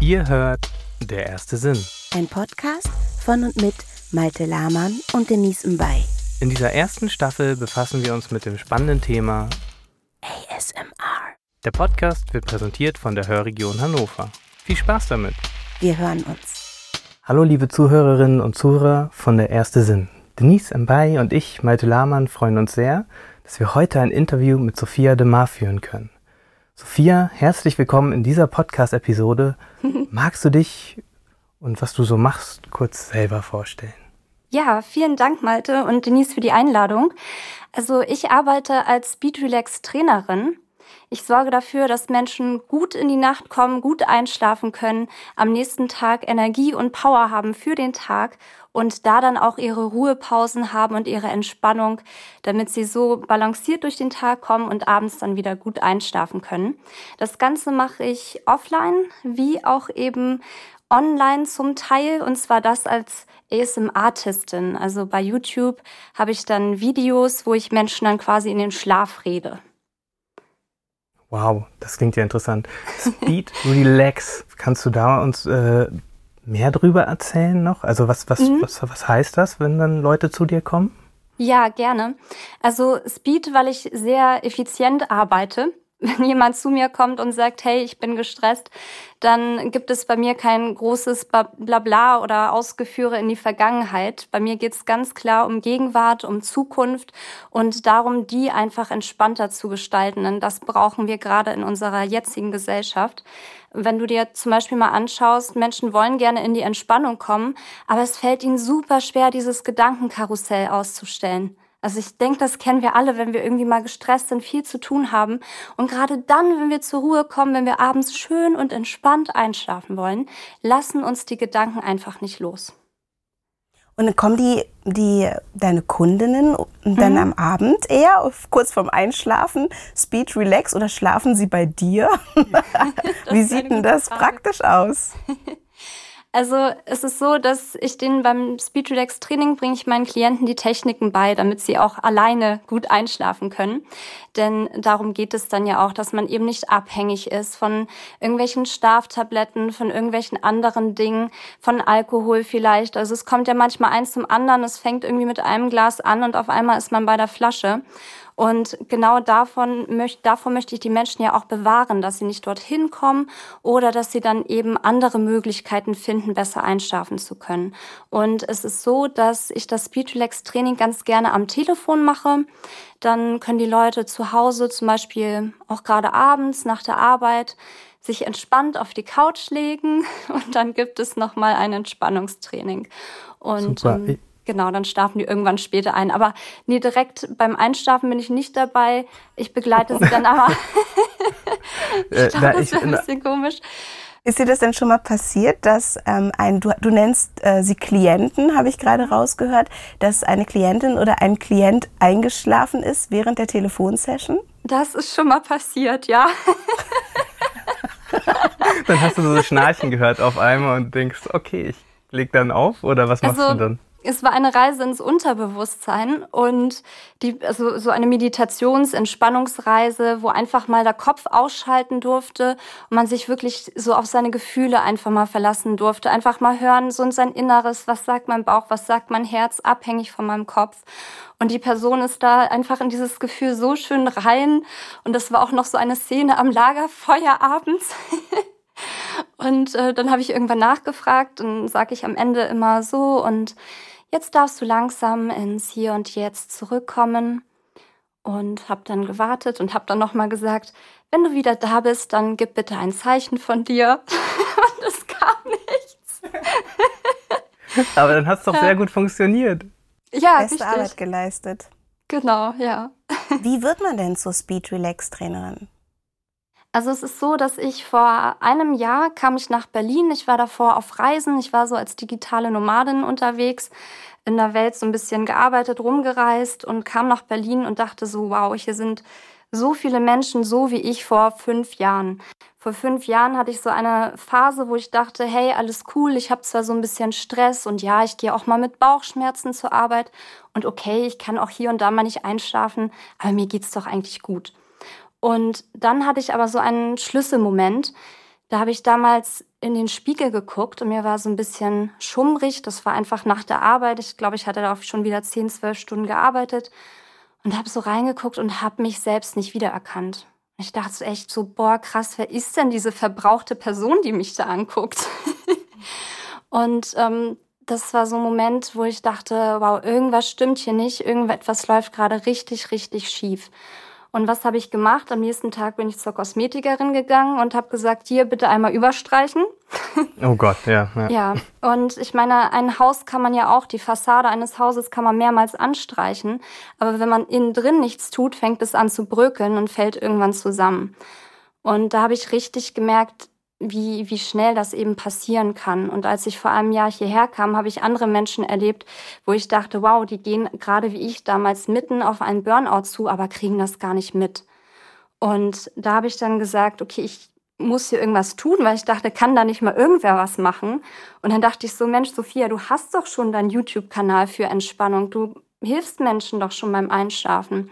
Ihr hört Der erste Sinn. Ein Podcast von und mit Malte Lahmann und Denise Mbay. In dieser ersten Staffel befassen wir uns mit dem spannenden Thema ASMR. Der Podcast wird präsentiert von der Hörregion Hannover. Viel Spaß damit. Wir hören uns. Hallo liebe Zuhörerinnen und Zuhörer von Der erste Sinn. Denise Mbay und ich, Malte Lahmann, freuen uns sehr, dass wir heute ein Interview mit Sophia de Mar führen können. Sophia, herzlich willkommen in dieser Podcast-Episode. Magst du dich und was du so machst kurz selber vorstellen? Ja, vielen Dank, Malte und Denise, für die Einladung. Also ich arbeite als Speed Relax Trainerin. Ich sorge dafür, dass Menschen gut in die Nacht kommen, gut einschlafen können, am nächsten Tag Energie und Power haben für den Tag und da dann auch ihre Ruhepausen haben und ihre Entspannung, damit sie so balanciert durch den Tag kommen und abends dann wieder gut einschlafen können. Das Ganze mache ich offline wie auch eben online zum Teil und zwar das als ASM-Artistin. Also bei YouTube habe ich dann Videos, wo ich Menschen dann quasi in den Schlaf rede. Wow, das klingt ja interessant. Speed Relax, kannst du da uns äh, mehr drüber erzählen noch? Also was, was, mhm. was, was heißt das, wenn dann Leute zu dir kommen? Ja, gerne. Also Speed, weil ich sehr effizient arbeite wenn jemand zu mir kommt und sagt, hey, ich bin gestresst, dann gibt es bei mir kein großes Blabla oder Ausgeführe in die Vergangenheit. Bei mir geht es ganz klar um Gegenwart, um Zukunft und darum, die einfach entspannter zu gestalten. Denn das brauchen wir gerade in unserer jetzigen Gesellschaft. Wenn du dir zum Beispiel mal anschaust, Menschen wollen gerne in die Entspannung kommen, aber es fällt ihnen super schwer, dieses Gedankenkarussell auszustellen. Also ich denke, das kennen wir alle, wenn wir irgendwie mal gestresst sind, viel zu tun haben. Und gerade dann, wenn wir zur Ruhe kommen, wenn wir abends schön und entspannt einschlafen wollen, lassen uns die Gedanken einfach nicht los. Und dann kommen die, die deine Kundinnen dann mhm. am Abend eher, kurz vorm Einschlafen, Speed Relax oder schlafen sie bei dir? Wie sieht denn das Frage. praktisch aus? Also es ist so, dass ich denen beim Speed Relax Training bringe ich meinen Klienten die Techniken bei, damit sie auch alleine gut einschlafen können. Denn darum geht es dann ja auch, dass man eben nicht abhängig ist von irgendwelchen Schlaftabletten, von irgendwelchen anderen Dingen, von Alkohol vielleicht. Also es kommt ja manchmal eins zum anderen, es fängt irgendwie mit einem Glas an und auf einmal ist man bei der Flasche. Und genau davon, möcht, davon möchte ich die Menschen ja auch bewahren, dass sie nicht dorthin kommen oder dass sie dann eben andere Möglichkeiten finden, besser einschlafen zu können. Und es ist so, dass ich das Speed Relax Training ganz gerne am Telefon mache. Dann können die Leute zu Hause zum Beispiel auch gerade abends nach der Arbeit sich entspannt auf die Couch legen und dann gibt es nochmal ein Entspannungstraining. Und Super. Ähm, Genau, dann schlafen die irgendwann später ein. Aber nee, direkt beim Einschlafen bin ich nicht dabei. Ich begleite sie dann aber. ich glaube, das wäre ein bisschen komisch. Ist dir das denn schon mal passiert, dass ähm, ein, du, du nennst äh, sie Klienten, habe ich gerade rausgehört, dass eine Klientin oder ein Klient eingeschlafen ist während der Telefonsession? Das ist schon mal passiert, ja. dann hast du so Schnarchen gehört auf einmal und denkst, okay, ich leg dann auf oder was machst also, du dann? Es war eine Reise ins Unterbewusstsein und die, also so eine Meditations-, Entspannungsreise, wo einfach mal der Kopf ausschalten durfte und man sich wirklich so auf seine Gefühle einfach mal verlassen durfte. Einfach mal hören, so in sein Inneres, was sagt mein Bauch, was sagt mein Herz, abhängig von meinem Kopf. Und die Person ist da einfach in dieses Gefühl so schön rein. Und das war auch noch so eine Szene am Lagerfeuer abends. Und äh, dann habe ich irgendwann nachgefragt und sage ich am Ende immer so und jetzt darfst du langsam ins Hier und Jetzt zurückkommen und habe dann gewartet und habe dann nochmal gesagt, wenn du wieder da bist, dann gib bitte ein Zeichen von dir. und es kam nichts. Aber dann hat es doch sehr gut funktioniert. Ja, Beste richtig. Arbeit geleistet. Genau, ja. Wie wird man denn zur Speed Relax Trainerin? Also es ist so, dass ich vor einem Jahr kam ich nach Berlin. Ich war davor auf Reisen. Ich war so als digitale Nomadin unterwegs, in der Welt so ein bisschen gearbeitet, rumgereist und kam nach Berlin und dachte so, wow, hier sind so viele Menschen, so wie ich vor fünf Jahren. Vor fünf Jahren hatte ich so eine Phase, wo ich dachte, hey, alles cool, ich habe zwar so ein bisschen Stress und ja, ich gehe auch mal mit Bauchschmerzen zur Arbeit und okay, ich kann auch hier und da mal nicht einschlafen, aber mir geht's doch eigentlich gut. Und dann hatte ich aber so einen Schlüsselmoment. Da habe ich damals in den Spiegel geguckt und mir war so ein bisschen schummrig. Das war einfach nach der Arbeit. Ich glaube, ich hatte da auch schon wieder 10, 12 Stunden gearbeitet und habe so reingeguckt und habe mich selbst nicht wiedererkannt. Ich dachte so echt so, boah, krass, wer ist denn diese verbrauchte Person, die mich da anguckt? und ähm, das war so ein Moment, wo ich dachte, wow, irgendwas stimmt hier nicht, irgendetwas läuft gerade richtig, richtig schief. Und was habe ich gemacht? Am nächsten Tag bin ich zur Kosmetikerin gegangen und habe gesagt, hier bitte einmal überstreichen. Oh Gott, ja, ja. Ja, und ich meine, ein Haus kann man ja auch, die Fassade eines Hauses kann man mehrmals anstreichen. Aber wenn man innen drin nichts tut, fängt es an zu bröckeln und fällt irgendwann zusammen. Und da habe ich richtig gemerkt, wie, wie schnell das eben passieren kann. Und als ich vor einem Jahr hierher kam, habe ich andere Menschen erlebt, wo ich dachte, wow, die gehen gerade wie ich damals mitten auf einen Burnout zu, aber kriegen das gar nicht mit. Und da habe ich dann gesagt, okay, ich muss hier irgendwas tun, weil ich dachte, kann da nicht mal irgendwer was machen. Und dann dachte ich so, Mensch, Sophia, du hast doch schon deinen YouTube-Kanal für Entspannung. Du hilfst Menschen doch schon beim Einschlafen.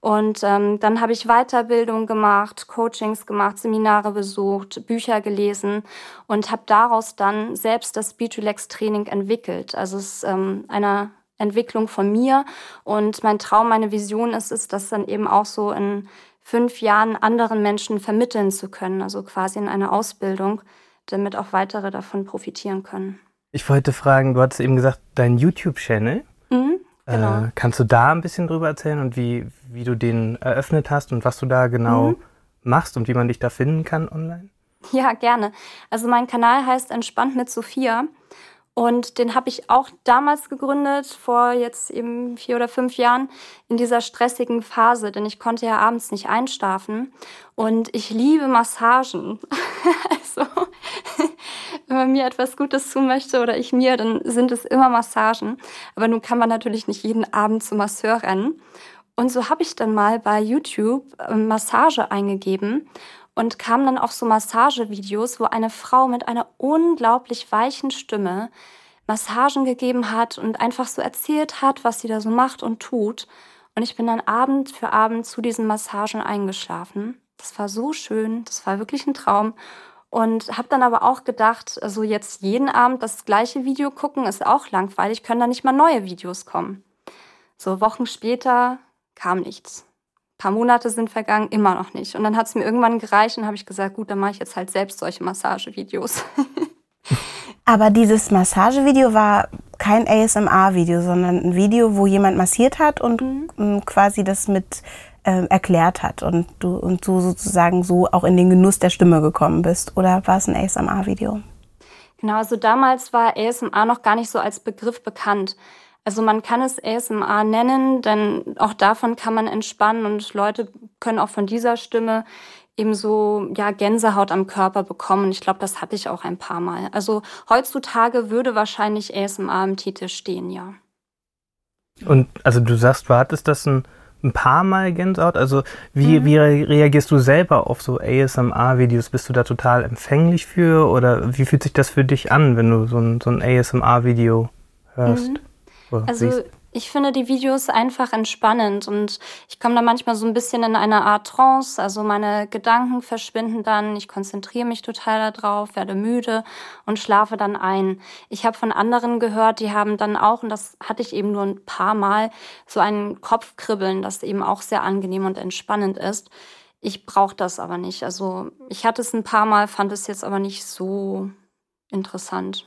Und ähm, dann habe ich Weiterbildung gemacht, Coachings gemacht, Seminare besucht, Bücher gelesen und habe daraus dann selbst das Speech Relax Training entwickelt. Also es ist ähm, eine Entwicklung von mir und mein Traum, meine Vision ist es, das dann eben auch so in fünf Jahren anderen Menschen vermitteln zu können, also quasi in einer Ausbildung, damit auch weitere davon profitieren können. Ich wollte fragen, du hattest eben gesagt, dein YouTube-Channel. Mhm. Genau. Äh, kannst du da ein bisschen drüber erzählen und wie, wie du den eröffnet hast und was du da genau mhm. machst und wie man dich da finden kann online? Ja, gerne. Also mein Kanal heißt Entspannt mit Sophia und den habe ich auch damals gegründet, vor jetzt eben vier oder fünf Jahren, in dieser stressigen Phase, denn ich konnte ja abends nicht einschlafen. Und ich liebe Massagen. also, wenn man mir etwas Gutes tun möchte oder ich mir, dann sind es immer Massagen. Aber nun kann man natürlich nicht jeden Abend zum Masseur rennen. Und so habe ich dann mal bei YouTube ähm, Massage eingegeben und kam dann auf so Massagevideos, wo eine Frau mit einer unglaublich weichen Stimme Massagen gegeben hat und einfach so erzählt hat, was sie da so macht und tut. Und ich bin dann Abend für Abend zu diesen Massagen eingeschlafen. Das war so schön, das war wirklich ein Traum. Und habe dann aber auch gedacht, also jetzt jeden Abend das gleiche Video gucken ist auch langweilig, können da nicht mal neue Videos kommen. So Wochen später kam nichts paar Monate sind vergangen, immer noch nicht. Und dann hat es mir irgendwann gereicht und habe ich gesagt, gut, dann mache ich jetzt halt selbst solche Massagevideos. Aber dieses Massagevideo war kein ASMR-Video, sondern ein Video, wo jemand massiert hat und mhm. quasi das mit äh, erklärt hat und du, und du sozusagen so auch in den Genuss der Stimme gekommen bist. Oder war es ein ASMR-Video? Genau, also damals war ASMR noch gar nicht so als Begriff bekannt. Also man kann es ASMR nennen, denn auch davon kann man entspannen und Leute können auch von dieser Stimme eben so ja, Gänsehaut am Körper bekommen. Ich glaube, das hatte ich auch ein paar Mal. Also heutzutage würde wahrscheinlich ASMR im Titel stehen, ja. Und also du sagst, du hattest das ein, ein paar Mal Gänsehaut. Also wie, mhm. wie reagierst du selber auf so ASMR-Videos? Bist du da total empfänglich für? Oder wie fühlt sich das für dich an, wenn du so ein, so ein ASMR-Video hörst? Mhm. Also siehst? Ich finde die Videos einfach entspannend und ich komme da manchmal so ein bisschen in eine Art Trance. Also meine Gedanken verschwinden dann, ich konzentriere mich total darauf, werde müde und schlafe dann ein. Ich habe von anderen gehört, die haben dann auch, und das hatte ich eben nur ein paar Mal, so ein Kopfkribbeln, das eben auch sehr angenehm und entspannend ist. Ich brauche das aber nicht. Also ich hatte es ein paar Mal, fand es jetzt aber nicht so interessant.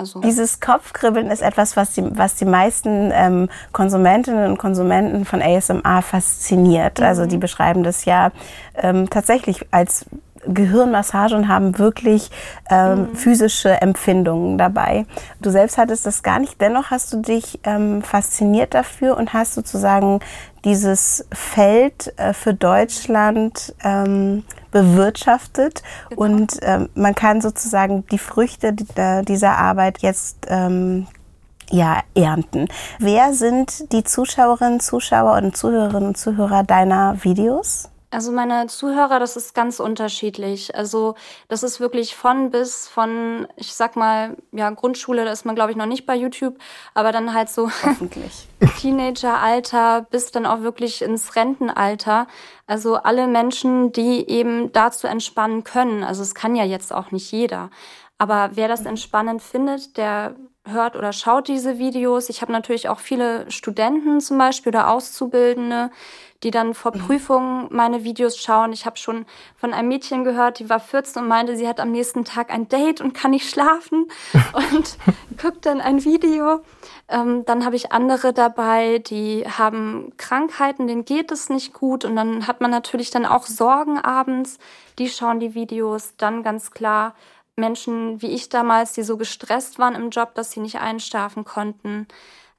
Also Dieses Kopfkribbeln ist etwas, was die, was die meisten ähm, Konsumentinnen und Konsumenten von ASMR fasziniert. Mhm. Also die beschreiben das ja ähm, tatsächlich als Gehirnmassage und haben wirklich ähm, mhm. physische Empfindungen dabei. Du selbst hattest das gar nicht, dennoch hast du dich ähm, fasziniert dafür und hast sozusagen dieses Feld äh, für Deutschland ähm, bewirtschaftet genau. und ähm, man kann sozusagen die Früchte dieser Arbeit jetzt ähm, ja, ernten. Wer sind die Zuschauerinnen, Zuschauer und Zuhörerinnen und Zuhörer deiner Videos? Also meine Zuhörer, das ist ganz unterschiedlich. Also das ist wirklich von bis von, ich sag mal, ja, Grundschule, da ist man glaube ich noch nicht bei YouTube, aber dann halt so Teenageralter bis dann auch wirklich ins Rentenalter. Also alle Menschen, die eben dazu entspannen können. Also es kann ja jetzt auch nicht jeder. Aber wer das entspannend findet, der hört oder schaut diese Videos. Ich habe natürlich auch viele Studenten zum Beispiel oder Auszubildende, die dann vor mhm. Prüfungen meine Videos schauen. Ich habe schon von einem Mädchen gehört, die war 14 und meinte, sie hat am nächsten Tag ein Date und kann nicht schlafen und guckt dann ein Video. Ähm, dann habe ich andere dabei, die haben Krankheiten, denen geht es nicht gut und dann hat man natürlich dann auch Sorgen abends. Die schauen die Videos. Dann ganz klar Menschen wie ich damals, die so gestresst waren im Job, dass sie nicht einschlafen konnten.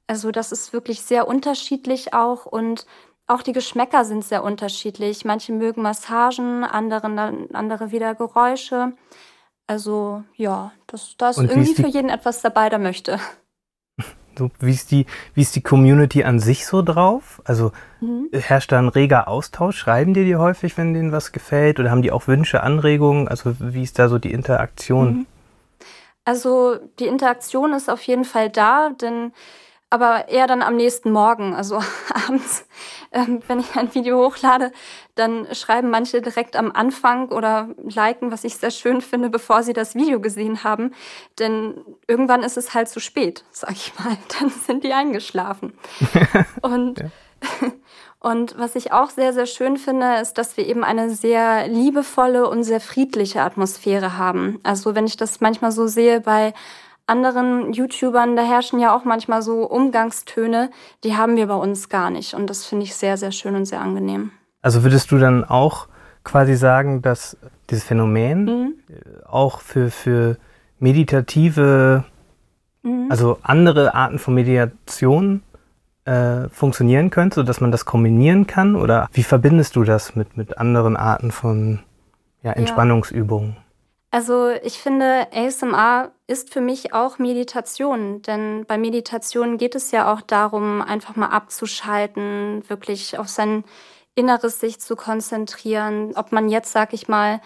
Also das ist wirklich sehr unterschiedlich auch und auch die Geschmäcker sind sehr unterschiedlich. Manche mögen Massagen, andere, andere wieder Geräusche. Also ja, das, da ist und irgendwie für jeden etwas dabei, der möchte. So, wie, ist die, wie ist die Community an sich so drauf? Also mhm. herrscht da ein reger Austausch? Schreiben die dir häufig, wenn denen was gefällt? Oder haben die auch Wünsche, Anregungen? Also wie ist da so die Interaktion? Mhm. Also die Interaktion ist auf jeden Fall da, denn aber eher dann am nächsten Morgen, also abends, ähm, wenn ich ein Video hochlade, dann schreiben manche direkt am Anfang oder liken, was ich sehr schön finde, bevor sie das Video gesehen haben. Denn irgendwann ist es halt zu spät, sag ich mal. Dann sind die eingeschlafen. Und, ja. und was ich auch sehr, sehr schön finde, ist, dass wir eben eine sehr liebevolle und sehr friedliche Atmosphäre haben. Also wenn ich das manchmal so sehe bei anderen YouTubern, da herrschen ja auch manchmal so Umgangstöne, die haben wir bei uns gar nicht. Und das finde ich sehr, sehr schön und sehr angenehm. Also würdest du dann auch quasi sagen, dass dieses Phänomen mhm. auch für, für meditative, mhm. also andere Arten von Meditation äh, funktionieren könnte, sodass man das kombinieren kann? Oder wie verbindest du das mit, mit anderen Arten von ja, Entspannungsübungen? Ja. Also ich finde, ASMR ist für mich auch Meditation, denn bei Meditation geht es ja auch darum, einfach mal abzuschalten, wirklich auf sein Inneres sich zu konzentrieren. Ob man jetzt, sag ich mal,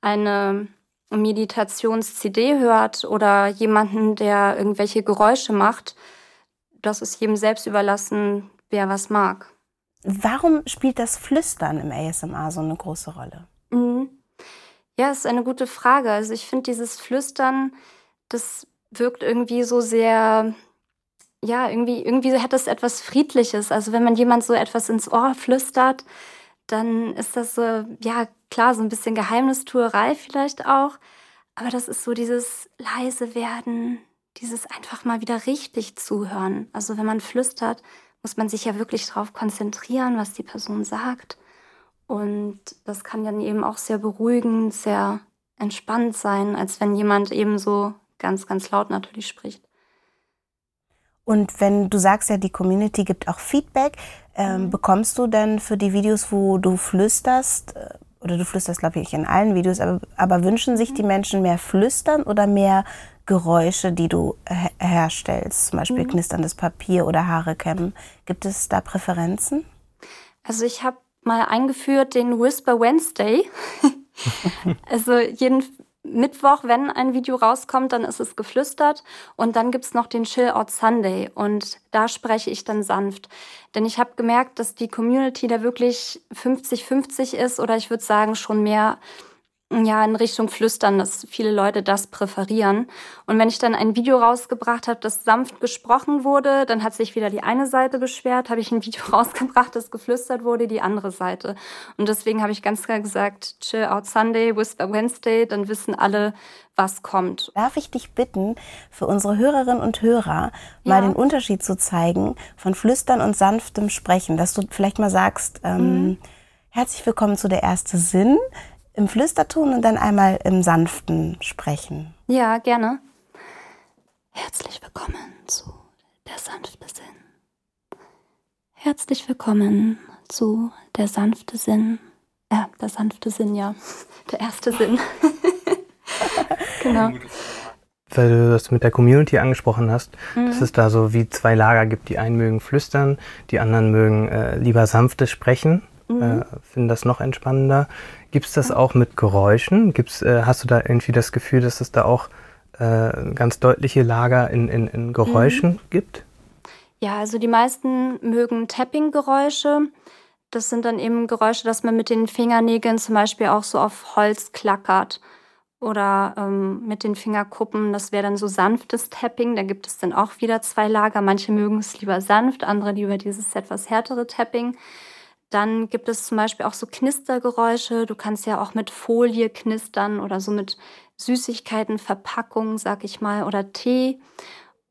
eine Meditations-CD hört oder jemanden, der irgendwelche Geräusche macht, das ist jedem selbst überlassen, wer was mag. Warum spielt das Flüstern im ASMR so eine große Rolle? Mhm. Ja, ist eine gute Frage. Also ich finde dieses Flüstern, das wirkt irgendwie so sehr, ja, irgendwie, irgendwie hat das etwas Friedliches. Also wenn man jemand so etwas ins Ohr flüstert, dann ist das so, ja, klar, so ein bisschen Geheimnistuerei vielleicht auch. Aber das ist so dieses leise werden, dieses einfach mal wieder richtig zuhören. Also wenn man flüstert, muss man sich ja wirklich darauf konzentrieren, was die Person sagt. Und das kann dann eben auch sehr beruhigend, sehr entspannt sein, als wenn jemand eben so ganz, ganz laut natürlich spricht. Und wenn du sagst ja, die Community gibt auch Feedback, ähm, mhm. bekommst du dann für die Videos, wo du flüsterst, äh, oder du flüsterst, glaube ich, in allen Videos, aber, aber wünschen sich mhm. die Menschen mehr Flüstern oder mehr Geräusche, die du her herstellst, zum Beispiel mhm. knisterndes Papier oder Haare kämmen? Gibt es da Präferenzen? Also ich habe mal eingeführt den Whisper Wednesday. also jeden Mittwoch, wenn ein Video rauskommt, dann ist es geflüstert. Und dann gibt es noch den Chill Out Sunday. Und da spreche ich dann sanft. Denn ich habe gemerkt, dass die Community da wirklich 50-50 ist oder ich würde sagen schon mehr ja, in Richtung Flüstern, dass viele Leute das präferieren. Und wenn ich dann ein Video rausgebracht habe, das sanft gesprochen wurde, dann hat sich wieder die eine Seite beschwert, habe ich ein Video rausgebracht, das geflüstert wurde, die andere Seite. Und deswegen habe ich ganz klar gesagt, Chill Out Sunday, Whisper Wednesday, dann wissen alle, was kommt. Darf ich dich bitten, für unsere Hörerinnen und Hörer ja. mal den Unterschied zu zeigen von Flüstern und sanftem Sprechen, dass du vielleicht mal sagst, ähm, mhm. Herzlich willkommen zu der erste Sinn im Flüsterton und dann einmal im sanften Sprechen. Ja, gerne. Herzlich willkommen zu der sanfte Sinn. Herzlich willkommen zu der sanfte Sinn. Ja, äh, der sanfte Sinn, ja. Der erste Sinn. genau. Weil du das mit der Community angesprochen hast, mhm. dass es da so wie zwei Lager gibt. Die einen mögen flüstern, die anderen mögen äh, lieber sanftes Sprechen mhm. äh, finden das noch entspannender. Gibt es das auch mit Geräuschen? Gibt's, äh, hast du da irgendwie das Gefühl, dass es da auch äh, ganz deutliche Lager in, in, in Geräuschen mhm. gibt? Ja, also die meisten mögen Tapping-Geräusche. Das sind dann eben Geräusche, dass man mit den Fingernägeln zum Beispiel auch so auf Holz klackert. oder ähm, mit den Fingerkuppen. Das wäre dann so sanftes Tapping. Da gibt es dann auch wieder zwei Lager. Manche mögen es lieber sanft, andere lieber dieses etwas härtere Tapping. Dann gibt es zum Beispiel auch so Knistergeräusche. Du kannst ja auch mit Folie knistern oder so mit Süßigkeiten, Verpackungen, sag ich mal, oder Tee.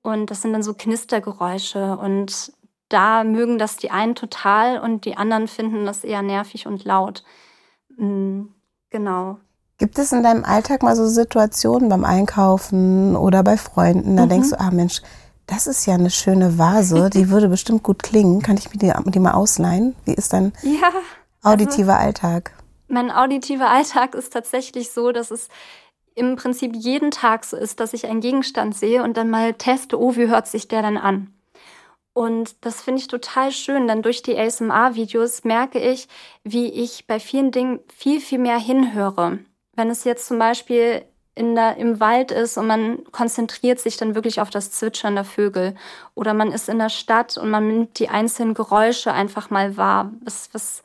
Und das sind dann so Knistergeräusche. Und da mögen das die einen total und die anderen finden das eher nervig und laut. Mhm, genau. Gibt es in deinem Alltag mal so Situationen beim Einkaufen oder bei Freunden, da mhm. denkst du, ah Mensch, das ist ja eine schöne Vase, die würde bestimmt gut klingen. Kann ich mir die, die mal ausleihen? Wie ist dein ja, auditiver also, Alltag? Mein auditiver Alltag ist tatsächlich so, dass es im Prinzip jeden Tag so ist, dass ich einen Gegenstand sehe und dann mal teste, oh, wie hört sich der dann an? Und das finde ich total schön, denn durch die ASMR-Videos merke ich, wie ich bei vielen Dingen viel, viel mehr hinhöre. Wenn es jetzt zum Beispiel in der, im Wald ist und man konzentriert sich dann wirklich auf das Zwitschern der Vögel oder man ist in der Stadt und man nimmt die einzelnen Geräusche einfach mal wahr. Was, was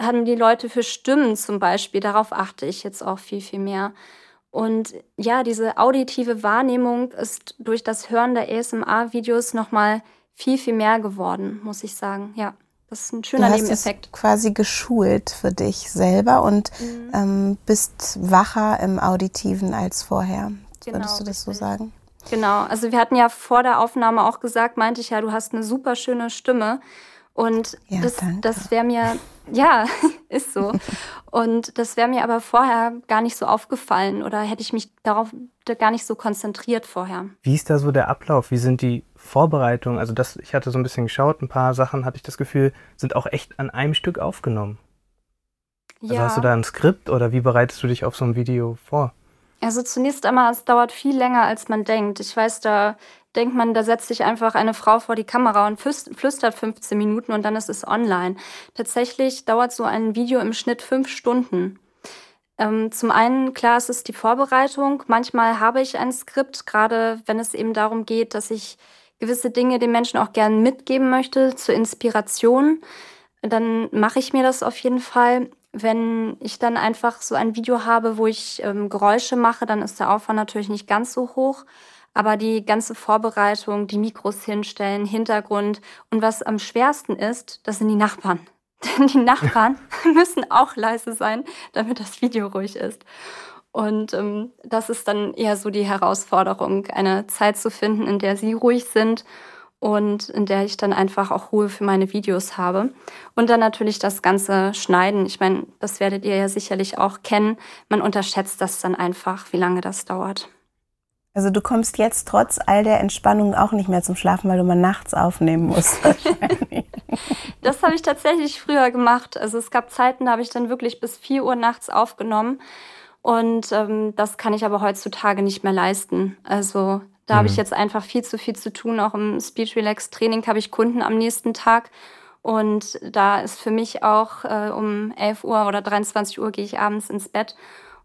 haben die Leute für Stimmen zum Beispiel? Darauf achte ich jetzt auch viel, viel mehr. Und ja, diese auditive Wahrnehmung ist durch das Hören der ASMR-Videos nochmal viel, viel mehr geworden, muss ich sagen. Ja. Das ist ein schöner du hast Nebeneffekt. Es quasi geschult für dich selber und mhm. ähm, bist wacher im Auditiven als vorher. Genau, Würdest du das so sagen? Genau, also wir hatten ja vor der Aufnahme auch gesagt, meinte ich ja, du hast eine super schöne Stimme. Und ja, das, das wäre mir, ja, ist so. Und das wäre mir aber vorher gar nicht so aufgefallen oder hätte ich mich darauf gar nicht so konzentriert vorher. Wie ist da so der Ablauf? Wie sind die Vorbereitungen? Also das, ich hatte so ein bisschen geschaut, ein paar Sachen hatte ich das Gefühl, sind auch echt an einem Stück aufgenommen. Also ja. hast du da ein Skript oder wie bereitest du dich auf so ein Video vor? Also zunächst einmal, es dauert viel länger, als man denkt. Ich weiß, da denkt man, da setzt sich einfach eine Frau vor die Kamera und flüstert 15 Minuten und dann ist es online. Tatsächlich dauert so ein Video im Schnitt fünf Stunden. Ähm, zum einen, klar, es ist die Vorbereitung. Manchmal habe ich ein Skript, gerade wenn es eben darum geht, dass ich gewisse Dinge den Menschen auch gerne mitgeben möchte zur Inspiration. Dann mache ich mir das auf jeden Fall. Wenn ich dann einfach so ein Video habe, wo ich ähm, Geräusche mache, dann ist der Aufwand natürlich nicht ganz so hoch. Aber die ganze Vorbereitung, die Mikros hinstellen, Hintergrund und was am schwersten ist, das sind die Nachbarn. Denn die Nachbarn müssen auch leise sein, damit das Video ruhig ist. Und ähm, das ist dann eher so die Herausforderung, eine Zeit zu finden, in der sie ruhig sind und in der ich dann einfach auch Ruhe für meine Videos habe. Und dann natürlich das ganze Schneiden. Ich meine, das werdet ihr ja sicherlich auch kennen. Man unterschätzt das dann einfach, wie lange das dauert. Also du kommst jetzt trotz all der Entspannung auch nicht mehr zum Schlafen, weil du mal nachts aufnehmen musst. das habe ich tatsächlich früher gemacht. Also es gab Zeiten, da habe ich dann wirklich bis 4 Uhr nachts aufgenommen. Und ähm, das kann ich aber heutzutage nicht mehr leisten. Also da mhm. habe ich mhm. jetzt einfach viel zu viel zu tun. Auch im Speech Relax Training habe ich Kunden am nächsten Tag. Und da ist für mich auch äh, um 11 Uhr oder 23 Uhr gehe ich abends ins Bett.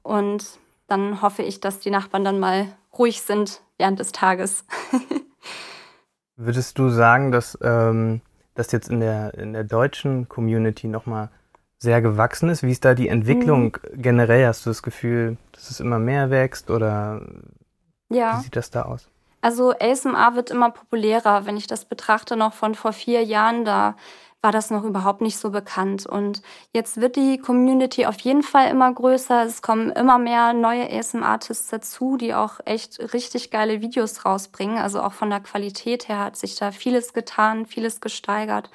Und dann hoffe ich, dass die Nachbarn dann mal ruhig sind während des Tages. Würdest du sagen, dass ähm, das jetzt in der, in der deutschen Community nochmal sehr gewachsen ist? Wie ist da die Entwicklung mhm. generell? Hast du das Gefühl, dass es immer mehr wächst oder ja. wie sieht das da aus? Also ASMR wird immer populärer. Wenn ich das betrachte, noch von vor vier Jahren, da war das noch überhaupt nicht so bekannt. Und jetzt wird die Community auf jeden Fall immer größer. Es kommen immer mehr neue ASM-Artists dazu, die auch echt richtig geile Videos rausbringen. Also auch von der Qualität her hat sich da vieles getan, vieles gesteigert.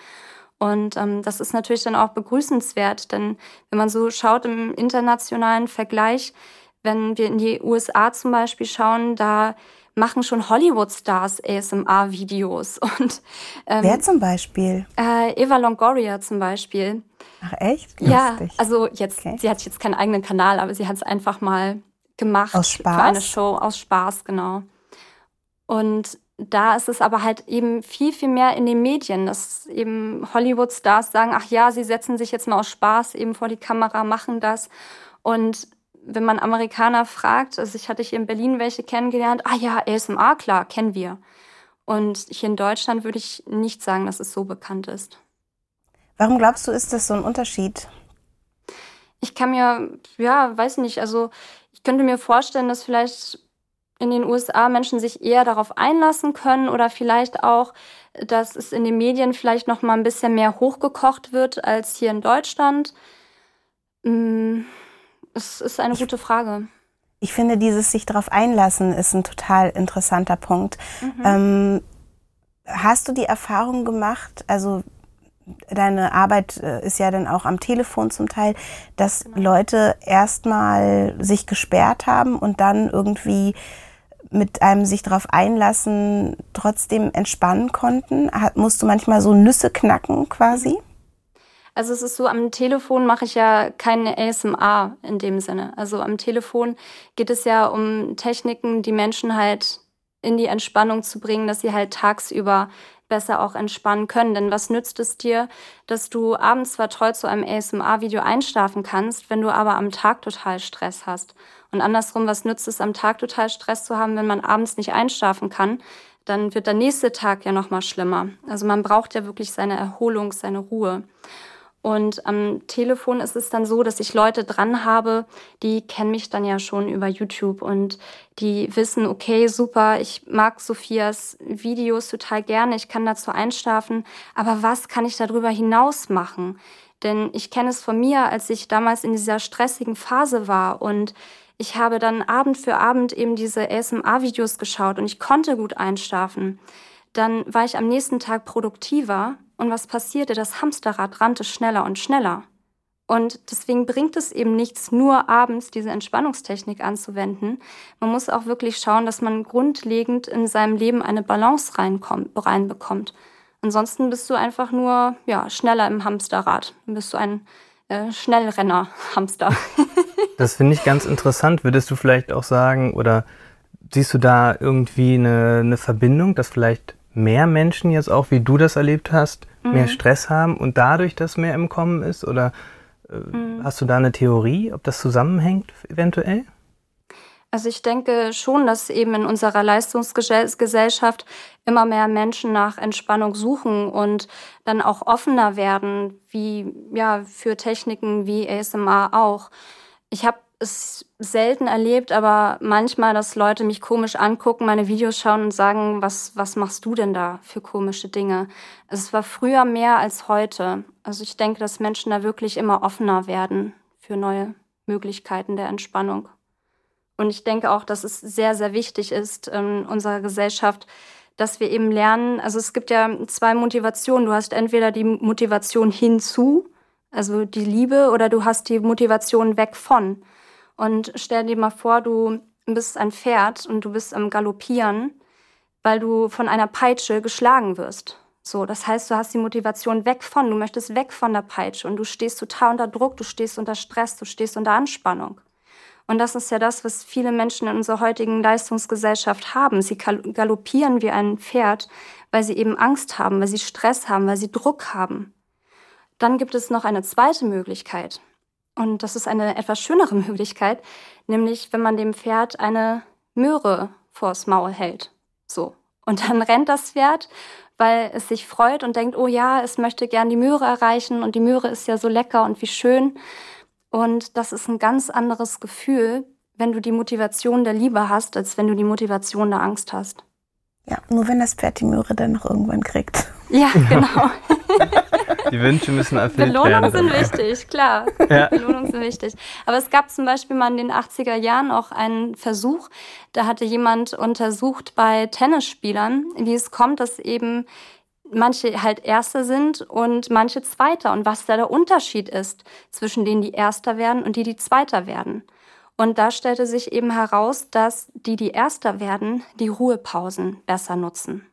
Und ähm, das ist natürlich dann auch begrüßenswert, denn wenn man so schaut im internationalen Vergleich, wenn wir in die USA zum Beispiel schauen, da machen schon Hollywood-Stars ASMR-Videos. Und ähm, Wer zum Beispiel? Äh, Eva Longoria zum Beispiel. Ach echt? Lustig. Ja, also jetzt, okay. sie hat jetzt keinen eigenen Kanal, aber sie hat es einfach mal gemacht aus Spaß? für eine Show aus Spaß, genau. Und da ist es aber halt eben viel, viel mehr in den Medien, dass eben Hollywood-Stars sagen, ach ja, sie setzen sich jetzt mal aus Spaß eben vor die Kamera, machen das. Und wenn man Amerikaner fragt, also ich hatte hier in Berlin welche kennengelernt, ah ja, ASMR, klar, kennen wir. Und hier in Deutschland würde ich nicht sagen, dass es so bekannt ist. Warum glaubst du, ist das so ein Unterschied? Ich kann mir, ja, weiß nicht, also ich könnte mir vorstellen, dass vielleicht in den USA Menschen sich eher darauf einlassen können oder vielleicht auch, dass es in den Medien vielleicht noch mal ein bisschen mehr hochgekocht wird als hier in Deutschland. Mm, es ist eine gute Frage. Ich finde, dieses sich darauf einlassen ist ein total interessanter Punkt. Mhm. Ähm, hast du die Erfahrung gemacht, also deine Arbeit äh, ist ja dann auch am Telefon zum Teil, dass genau. Leute erstmal sich gesperrt haben und dann irgendwie mit einem sich darauf einlassen, trotzdem entspannen konnten? Hat, musst du manchmal so Nüsse knacken quasi? Also es ist so, am Telefon mache ich ja keine ASMR in dem Sinne. Also am Telefon geht es ja um Techniken, die Menschen halt in die Entspannung zu bringen, dass sie halt tagsüber besser auch entspannen können. Denn was nützt es dir, dass du abends zwar toll zu einem ASMR-Video einschlafen kannst, wenn du aber am Tag total Stress hast? Und andersrum, was nützt es am Tag total Stress zu haben, wenn man abends nicht einschlafen kann? Dann wird der nächste Tag ja noch mal schlimmer. Also man braucht ja wirklich seine Erholung, seine Ruhe. Und am Telefon ist es dann so, dass ich Leute dran habe, die kennen mich dann ja schon über YouTube und die wissen, okay, super, ich mag Sophias Videos total gerne, ich kann dazu einschlafen, aber was kann ich darüber hinaus machen? Denn ich kenne es von mir, als ich damals in dieser stressigen Phase war und ich habe dann Abend für Abend eben diese ASMR-Videos geschaut und ich konnte gut einschlafen. Dann war ich am nächsten Tag produktiver und was passierte? Das Hamsterrad rannte schneller und schneller. Und deswegen bringt es eben nichts, nur abends diese Entspannungstechnik anzuwenden. Man muss auch wirklich schauen, dass man grundlegend in seinem Leben eine Balance reinbekommt. Ansonsten bist du einfach nur ja, schneller im Hamsterrad. Dann bist du ein äh, Schnellrenner-Hamster. das finde ich ganz interessant. Würdest du vielleicht auch sagen, oder siehst du da irgendwie eine, eine Verbindung, dass vielleicht mehr Menschen jetzt auch, wie du das erlebt hast, mhm. mehr Stress haben und dadurch das mehr im Kommen ist? Oder äh, mhm. hast du da eine Theorie, ob das zusammenhängt eventuell? Also ich denke schon, dass eben in unserer Leistungsgesellschaft immer mehr Menschen nach Entspannung suchen und dann auch offener werden, wie ja für Techniken wie ASMR auch. Ich habe es selten erlebt, aber manchmal, dass Leute mich komisch angucken, meine Videos schauen und sagen, was, was machst du denn da für komische Dinge? Es war früher mehr als heute. Also ich denke, dass Menschen da wirklich immer offener werden für neue Möglichkeiten der Entspannung. Und ich denke auch, dass es sehr, sehr wichtig ist in unserer Gesellschaft, dass wir eben lernen, also es gibt ja zwei Motivationen. Du hast entweder die Motivation hinzu, also die Liebe, oder du hast die Motivation weg von. Und stell dir mal vor, du bist ein Pferd und du bist am Galoppieren, weil du von einer Peitsche geschlagen wirst. So, das heißt, du hast die Motivation weg von, du möchtest weg von der Peitsche und du stehst total unter Druck, du stehst unter Stress, du stehst unter Anspannung. Und das ist ja das, was viele Menschen in unserer heutigen Leistungsgesellschaft haben. Sie galoppieren wie ein Pferd, weil sie eben Angst haben, weil sie Stress haben, weil sie Druck haben. Dann gibt es noch eine zweite Möglichkeit. Und das ist eine etwas schönere Möglichkeit, nämlich wenn man dem Pferd eine Möhre vors Maul hält. So. Und dann rennt das Pferd, weil es sich freut und denkt, oh ja, es möchte gern die Möhre erreichen und die Möhre ist ja so lecker und wie schön. Und das ist ein ganz anderes Gefühl, wenn du die Motivation der Liebe hast, als wenn du die Motivation der Angst hast. Ja, nur wenn das Pferd die Möhre dann noch irgendwann kriegt. Ja, genau. Die Wünsche müssen erfüllt Belohnungen werden. Belohnungen sind wichtig, klar. Ja. Belohnungen sind wichtig. Aber es gab zum Beispiel mal in den 80er Jahren auch einen Versuch, da hatte jemand untersucht bei Tennisspielern, wie es kommt, dass eben manche halt Erster sind und manche Zweiter und was da der Unterschied ist zwischen denen, die Erster werden und die, die Zweiter werden. Und da stellte sich eben heraus, dass die, die Erster werden, die Ruhepausen besser nutzen.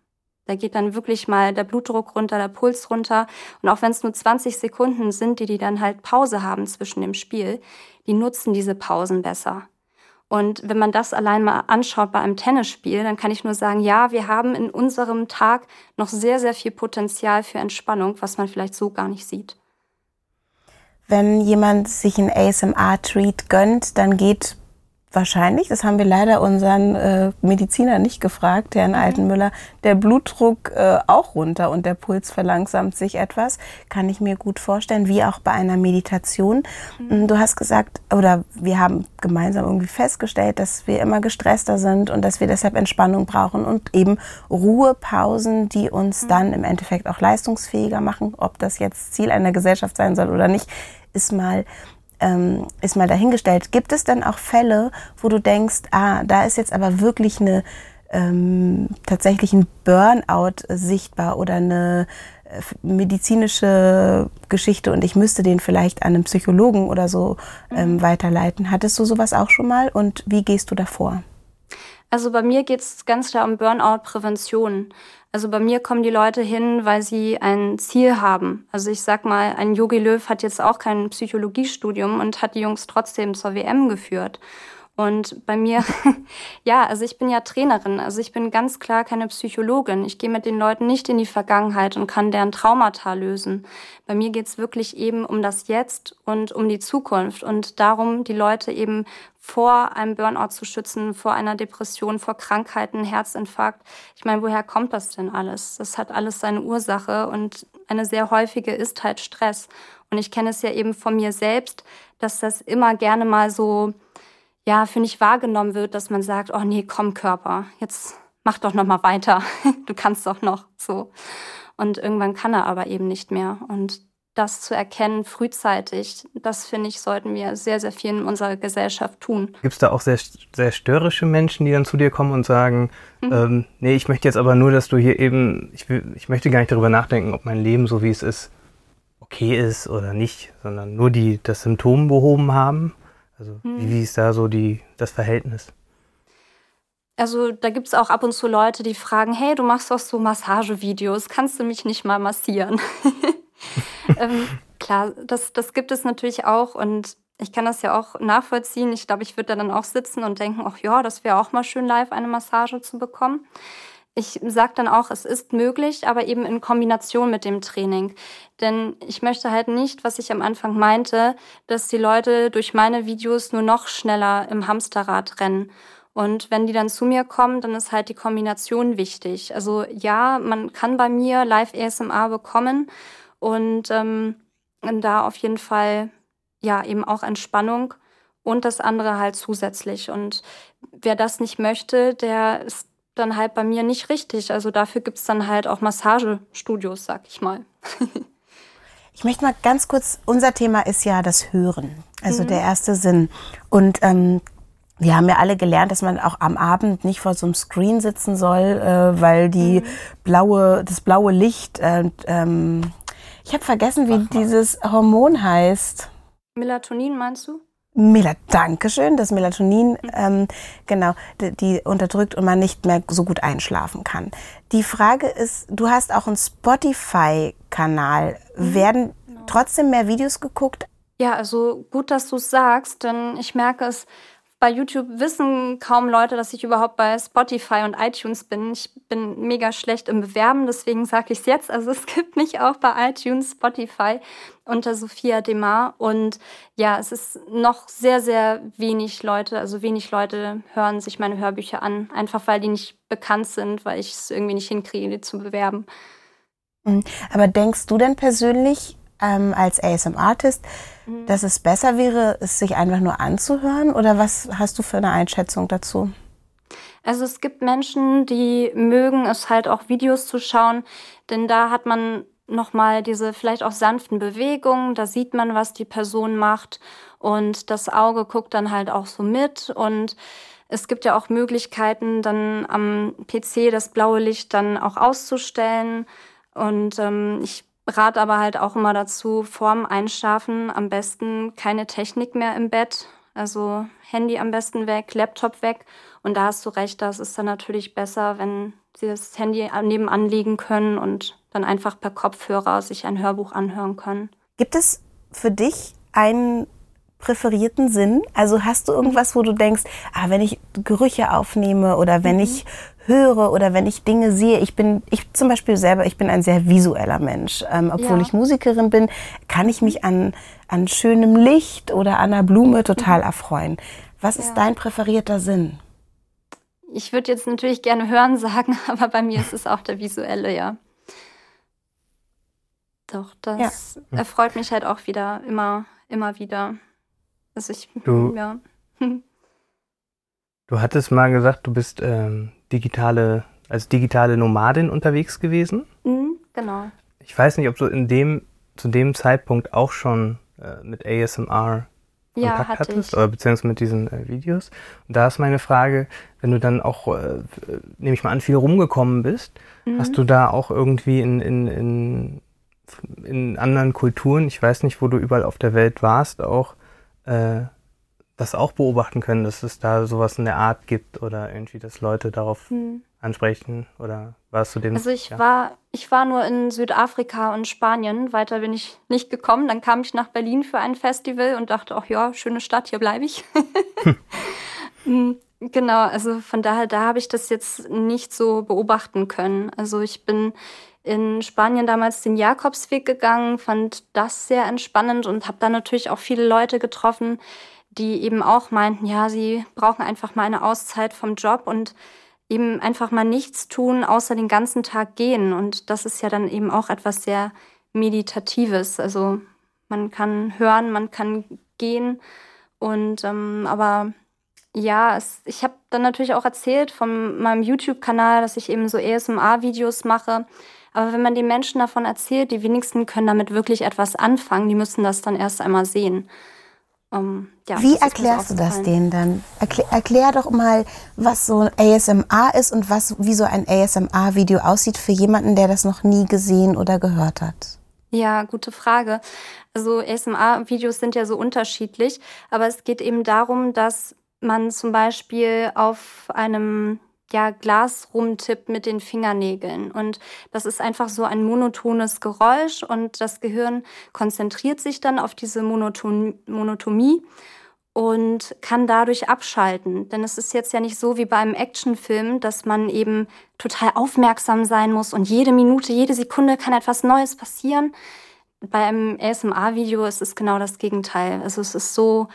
Da geht dann wirklich mal der Blutdruck runter, der Puls runter. Und auch wenn es nur 20 Sekunden sind, die die dann halt Pause haben zwischen dem Spiel, die nutzen diese Pausen besser. Und wenn man das allein mal anschaut bei einem Tennisspiel, dann kann ich nur sagen, ja, wir haben in unserem Tag noch sehr, sehr viel Potenzial für Entspannung, was man vielleicht so gar nicht sieht. Wenn jemand sich ein ASMR-Treat gönnt, dann geht wahrscheinlich, das haben wir leider unseren äh, Mediziner nicht gefragt, Herrn mhm. Altenmüller, der Blutdruck äh, auch runter und der Puls verlangsamt sich etwas, kann ich mir gut vorstellen, wie auch bei einer Meditation. Mhm. Du hast gesagt, oder wir haben gemeinsam irgendwie festgestellt, dass wir immer gestresster sind und dass wir deshalb Entspannung brauchen und eben Ruhepausen, die uns mhm. dann im Endeffekt auch leistungsfähiger machen. Ob das jetzt Ziel einer Gesellschaft sein soll oder nicht, ist mal ähm, ist mal dahingestellt. Gibt es denn auch Fälle, wo du denkst, ah, da ist jetzt aber wirklich eine ähm, tatsächlich ein Burnout sichtbar oder eine äh, medizinische Geschichte und ich müsste den vielleicht an einen Psychologen oder so ähm, mhm. weiterleiten. Hattest du sowas auch schon mal und wie gehst du davor? Also bei mir geht es ganz klar um Burnout-Prävention. Also bei mir kommen die Leute hin, weil sie ein Ziel haben. Also ich sag mal, ein Yogi Löw hat jetzt auch kein Psychologiestudium und hat die Jungs trotzdem zur WM geführt. Und bei mir, ja, also ich bin ja Trainerin, also ich bin ganz klar keine Psychologin. Ich gehe mit den Leuten nicht in die Vergangenheit und kann deren Traumata lösen. Bei mir geht's wirklich eben um das Jetzt und um die Zukunft und darum, die Leute eben vor einem Burnout zu schützen, vor einer Depression, vor Krankheiten, Herzinfarkt. Ich meine, woher kommt das denn alles? Das hat alles seine Ursache und eine sehr häufige ist halt Stress. Und ich kenne es ja eben von mir selbst, dass das immer gerne mal so ja, finde ich, wahrgenommen wird, dass man sagt, oh nee, komm Körper, jetzt mach doch noch mal weiter, du kannst doch noch so. Und irgendwann kann er aber eben nicht mehr. Und das zu erkennen frühzeitig, das finde ich, sollten wir sehr, sehr viel in unserer Gesellschaft tun. Gibt es da auch sehr, sehr störrische Menschen, die dann zu dir kommen und sagen, mhm. ähm, nee, ich möchte jetzt aber nur, dass du hier eben, ich, will, ich möchte gar nicht darüber nachdenken, ob mein Leben so wie es ist, okay ist oder nicht, sondern nur die das Symptom behoben haben? Also hm. wie, wie ist da so die, das Verhältnis? Also da gibt es auch ab und zu Leute, die fragen, hey, du machst doch so Massagevideos, kannst du mich nicht mal massieren? ähm, klar, das, das gibt es natürlich auch und ich kann das ja auch nachvollziehen. Ich glaube, ich würde da dann auch sitzen und denken, ach ja, das wäre auch mal schön live eine Massage zu bekommen. Ich sage dann auch, es ist möglich, aber eben in Kombination mit dem Training. Denn ich möchte halt nicht, was ich am Anfang meinte, dass die Leute durch meine Videos nur noch schneller im Hamsterrad rennen. Und wenn die dann zu mir kommen, dann ist halt die Kombination wichtig. Also ja, man kann bei mir Live ASMR bekommen und ähm, da auf jeden Fall ja eben auch Entspannung und das andere halt zusätzlich. Und wer das nicht möchte, der ist dann halt bei mir nicht richtig. Also dafür gibt es dann halt auch Massagestudios, sag ich mal. ich möchte mal ganz kurz, unser Thema ist ja das Hören, also mhm. der erste Sinn. Und ähm, wir haben ja alle gelernt, dass man auch am Abend nicht vor so einem Screen sitzen soll, äh, weil die mhm. blaue, das blaue Licht, äh, ähm, ich habe vergessen, wie dieses Hormon heißt. Melatonin meinst du? Mela, Dankeschön, das Melatonin, ähm, genau, die, die, unterdrückt und man nicht mehr so gut einschlafen kann. Die Frage ist, du hast auch einen Spotify-Kanal. Mhm. Werden genau. trotzdem mehr Videos geguckt? Ja, also gut, dass du es sagst, denn ich merke es, bei YouTube wissen kaum Leute, dass ich überhaupt bei Spotify und iTunes bin. Ich bin mega schlecht im Bewerben, deswegen sage ich es jetzt. Also es gibt mich auch bei iTunes, Spotify unter Sophia Demar. Und ja, es ist noch sehr, sehr wenig Leute, also wenig Leute hören sich meine Hörbücher an, einfach weil die nicht bekannt sind, weil ich es irgendwie nicht hinkriege, die zu bewerben. Mhm. Aber denkst du denn persönlich ähm, als ASM-Artist, mhm. dass es besser wäre, es sich einfach nur anzuhören? Oder was hast du für eine Einschätzung dazu? Also es gibt Menschen, die mögen es halt auch Videos zu schauen, denn da hat man nochmal diese vielleicht auch sanften Bewegungen, da sieht man, was die Person macht und das Auge guckt dann halt auch so mit und es gibt ja auch Möglichkeiten, dann am PC das blaue Licht dann auch auszustellen und ähm, ich rate aber halt auch immer dazu, vorm Einschlafen am besten keine Technik mehr im Bett. Also Handy am besten weg, Laptop weg. Und da hast du recht, das ist dann natürlich besser, wenn sie das Handy nebenan legen können und dann einfach per Kopfhörer sich ein Hörbuch anhören können. Gibt es für dich einen präferierten Sinn? Also hast du irgendwas, wo du denkst, ah, wenn ich Gerüche aufnehme oder wenn mhm. ich höre oder wenn ich Dinge sehe, ich bin, ich zum Beispiel selber, ich bin ein sehr visueller Mensch. Ähm, obwohl ja. ich Musikerin bin, kann ich mich an, an schönem Licht oder an einer Blume total mhm. erfreuen. Was ist dein präferierter Sinn? Ich würde jetzt natürlich gerne hören sagen, aber bei mir ist es auch der visuelle, ja. Doch, das ja. erfreut mich halt auch wieder, immer, immer wieder. Also ich, du, ja. Du hattest mal gesagt, du bist ähm, digitale, als digitale Nomadin unterwegs gewesen. Mhm, genau. Ich weiß nicht, ob du in dem, zu dem Zeitpunkt auch schon äh, mit ASMR ja, Kontakt hatte hattest, ich. oder beziehungsweise mit diesen äh, Videos. Und da ist meine Frage, wenn du dann auch, äh, nehme ich mal an, viel rumgekommen bist, Mhm. hast du da auch irgendwie in, in, in, in anderen Kulturen, ich weiß nicht, wo du überall auf der Welt warst, auch äh, das auch beobachten können, dass es da sowas in der Art gibt oder irgendwie, dass Leute darauf Mhm. ansprechen oder warst du dem? Also ich ja. war, ich war nur in Südafrika und Spanien. Weiter bin ich nicht gekommen. Dann kam ich nach Berlin für ein Festival und dachte, ach ja, schöne Stadt, hier bleibe ich. Mm, genau, also von daher, da habe ich das jetzt nicht so beobachten können. Also ich bin in Spanien damals den Jakobsweg gegangen, fand das sehr entspannend und habe dann natürlich auch viele Leute getroffen, die eben auch meinten, ja, sie brauchen einfach mal eine Auszeit vom Job und eben einfach mal nichts tun, außer den ganzen Tag gehen. Und das ist ja dann eben auch etwas sehr Meditatives. Also man kann hören, man kann gehen. Und ähm, aber ja, es, ich habe dann natürlich auch erzählt von meinem YouTube-Kanal, dass ich eben so ASMR-Videos mache. Aber wenn man den Menschen davon erzählt, die wenigsten können damit wirklich etwas anfangen. Die müssen das dann erst einmal sehen. Ähm, ja, Wie erklärst du das denen dann? Erklär, erklär doch mal, was so ein ASMR ist und was, wie so ein ASMR-Video aussieht für jemanden, der das noch nie gesehen oder gehört hat. Ja, gute Frage. Also ASMR-Videos sind ja so unterschiedlich, aber es geht eben darum, dass man zum Beispiel auf einem ja, Glas rumtippt mit den Fingernägeln. Und das ist einfach so ein monotones Geräusch und das Gehirn konzentriert sich dann auf diese Monoton Monotomie und kann dadurch abschalten. Denn es ist jetzt ja nicht so wie bei einem Actionfilm, dass man eben total aufmerksam sein muss und jede Minute, jede Sekunde kann etwas Neues passieren. Bei einem ASMR-Video ist es genau das Gegenteil. Also es ist so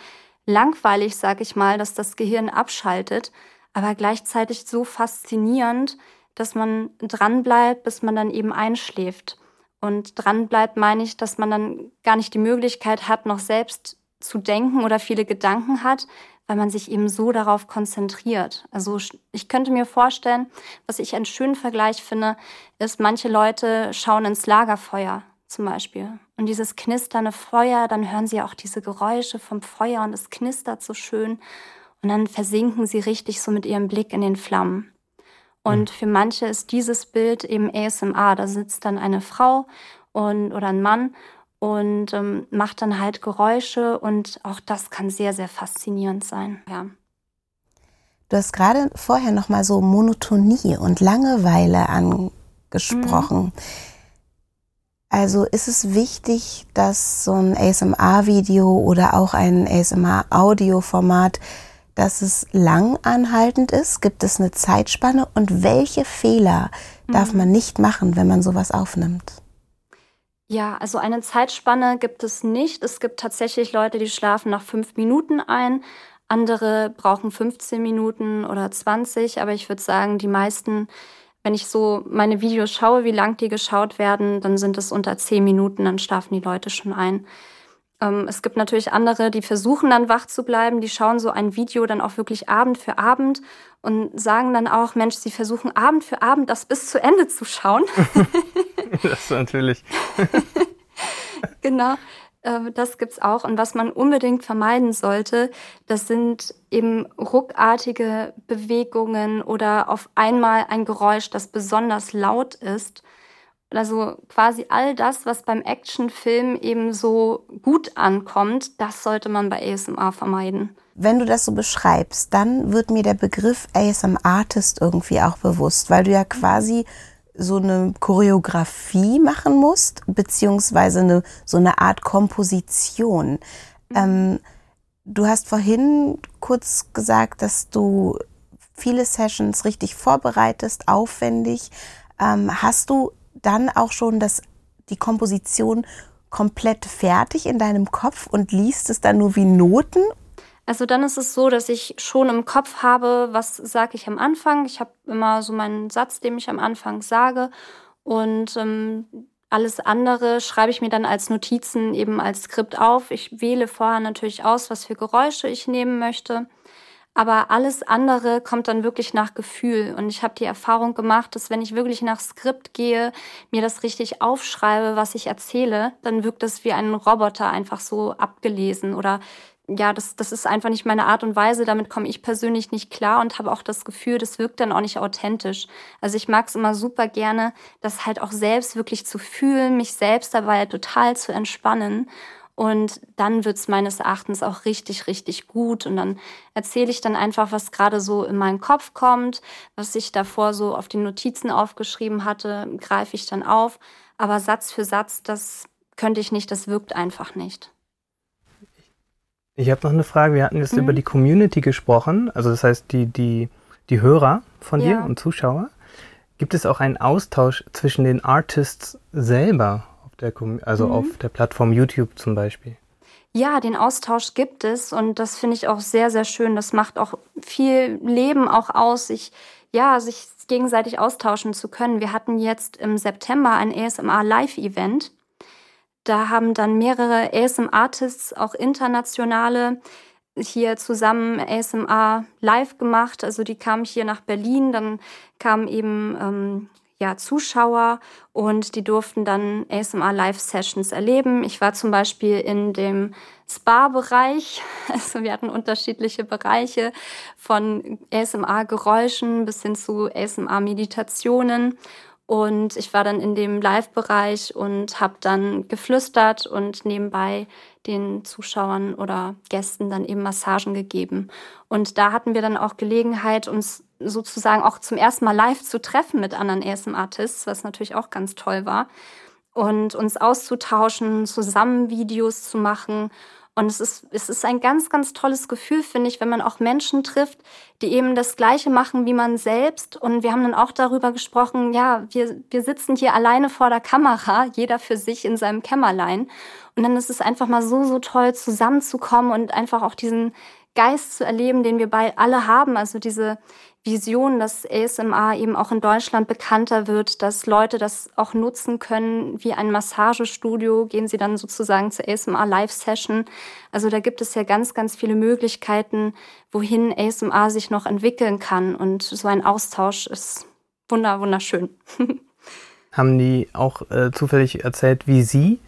langweilig, sag ich mal, dass das Gehirn abschaltet, aber gleichzeitig so faszinierend, dass man dranbleibt, bis man dann eben einschläft. Und dranbleibt meine ich, dass man dann gar nicht die Möglichkeit hat, noch selbst zu denken oder viele Gedanken hat, weil man sich eben so darauf konzentriert. Also ich könnte mir vorstellen, was ich einen schönen Vergleich finde, ist, manche Leute schauen ins Lagerfeuer zum Beispiel. Und dieses knisternde Feuer, dann hören sie auch diese Geräusche vom Feuer und es knistert so schön. Und dann versinken sie richtig so mit ihrem Blick in den Flammen. Und für manche ist dieses Bild eben ASMR. Da sitzt dann eine Frau und, oder ein Mann und ähm, macht dann halt Geräusche und auch das kann sehr, sehr faszinierend sein. Ja. Du hast gerade vorher noch mal so Monotonie und Langeweile angesprochen. Also ist es wichtig, dass so ein ASMR-Video oder auch ein ASMR-Audioformat, dass es lang anhaltend ist? Gibt es eine Zeitspanne? Und welche Fehler darf man nicht machen, wenn man sowas aufnimmt? Ja, also eine Zeitspanne gibt es nicht. Es gibt tatsächlich Leute, die schlafen nach fünf Minuten ein. Andere brauchen 15 Minuten oder 20. Aber ich würde sagen, die meisten, wenn ich so meine Videos schaue, wie lang die geschaut werden, dann sind es unter 10 Minuten, dann schlafen die Leute schon ein. Ähm, es gibt natürlich andere, die versuchen dann wach zu bleiben. Die schauen so ein Video dann auch wirklich Abend für Abend und sagen dann auch, Mensch, sie versuchen Abend für Abend das bis zu Ende zu schauen. das natürlich. Genau, äh, das gibt's auch. Und was man unbedingt vermeiden sollte, das sind eben ruckartige Bewegungen oder auf einmal ein Geräusch, das besonders laut ist. Also quasi all das, was beim Actionfilm eben so gut ankommt, das sollte man bei ASMR vermeiden. Wenn du das so beschreibst, dann wird mir der Begriff ASM-Artist irgendwie auch bewusst, weil du ja quasi so eine Choreografie machen musst, beziehungsweise eine, so eine Art Komposition. Mhm. Ähm, du hast vorhin kurz gesagt, dass du viele Sessions richtig vorbereitest, aufwendig. Ähm, hast du dann auch schon das, die Komposition komplett fertig in deinem Kopf und liest es dann nur wie Noten? Also dann ist es so, dass ich schon im Kopf habe, was sage ich am Anfang. Ich habe immer so meinen Satz, den ich am Anfang sage. Und ähm, alles andere schreibe ich mir dann als Notizen eben als Skript auf. Ich wähle vorher natürlich aus, was für Geräusche ich nehmen möchte. Aber alles andere kommt dann wirklich nach Gefühl. Und ich habe die Erfahrung gemacht, dass wenn ich wirklich nach Skript gehe, mir das richtig aufschreibe, was ich erzähle, dann wirkt das wie ein Roboter einfach so abgelesen oder ja, das, das ist einfach nicht meine Art und Weise. Damit komme ich persönlich nicht klar und habe auch das Gefühl, das wirkt dann auch nicht authentisch. Also ich mag es immer super gerne, das halt auch selbst wirklich zu fühlen, mich selbst dabei total zu entspannen. Und dann wird es meines Erachtens auch richtig, richtig gut. Und dann erzähle ich dann einfach, was gerade so in meinen Kopf kommt, was ich davor so auf die Notizen aufgeschrieben hatte, greife ich dann auf. Aber Satz für Satz, das könnte ich nicht, das wirkt einfach nicht. Ich habe noch eine Frage. Wir hatten jetzt mhm. über die Community gesprochen, also das heißt die, die, die Hörer von ja. dir und Zuschauer. Gibt es auch einen Austausch zwischen den Artists selber, der, also mhm. auf der Plattform YouTube zum Beispiel? Ja, den Austausch gibt es und das finde ich auch sehr, sehr schön. Das macht auch viel Leben auch aus, sich, ja, sich gegenseitig austauschen zu können. Wir hatten jetzt im September ein ASMR Live-Event da haben dann mehrere ASM-Artists, auch internationale, hier zusammen ASMR live gemacht. Also die kamen hier nach Berlin, dann kamen eben ähm, ja, Zuschauer und die durften dann ASMR Live-Sessions erleben. Ich war zum Beispiel in dem Spa-Bereich. Also wir hatten unterschiedliche Bereiche von ASMR-Geräuschen bis hin zu ASMR-Meditationen. Und ich war dann in dem Live-Bereich und habe dann geflüstert und nebenbei den Zuschauern oder Gästen dann eben Massagen gegeben. Und da hatten wir dann auch Gelegenheit, uns sozusagen auch zum ersten Mal live zu treffen mit anderen ASM-Artists, was natürlich auch ganz toll war. Und uns auszutauschen, zusammen Videos zu machen und es ist, es ist ein ganz, ganz tolles Gefühl, finde ich, wenn man auch Menschen trifft, die eben das Gleiche machen wie man selbst. Und wir haben dann auch darüber gesprochen, ja, wir, wir sitzen hier alleine vor der Kamera, jeder für sich in seinem Kämmerlein. Und dann ist es einfach mal so, so toll, zusammenzukommen und einfach auch diesen Geist zu erleben, den wir alle haben. Also diese Vision, dass ASMR eben auch in Deutschland bekannter wird, dass Leute das auch nutzen können wie ein Massagestudio, gehen sie dann sozusagen zur ASMR Live Session. Also da gibt es ja ganz, ganz viele Möglichkeiten, wohin ASMR sich noch entwickeln kann und so ein Austausch ist wunder, wunderschön. Haben die auch äh, zufällig erzählt, wie sie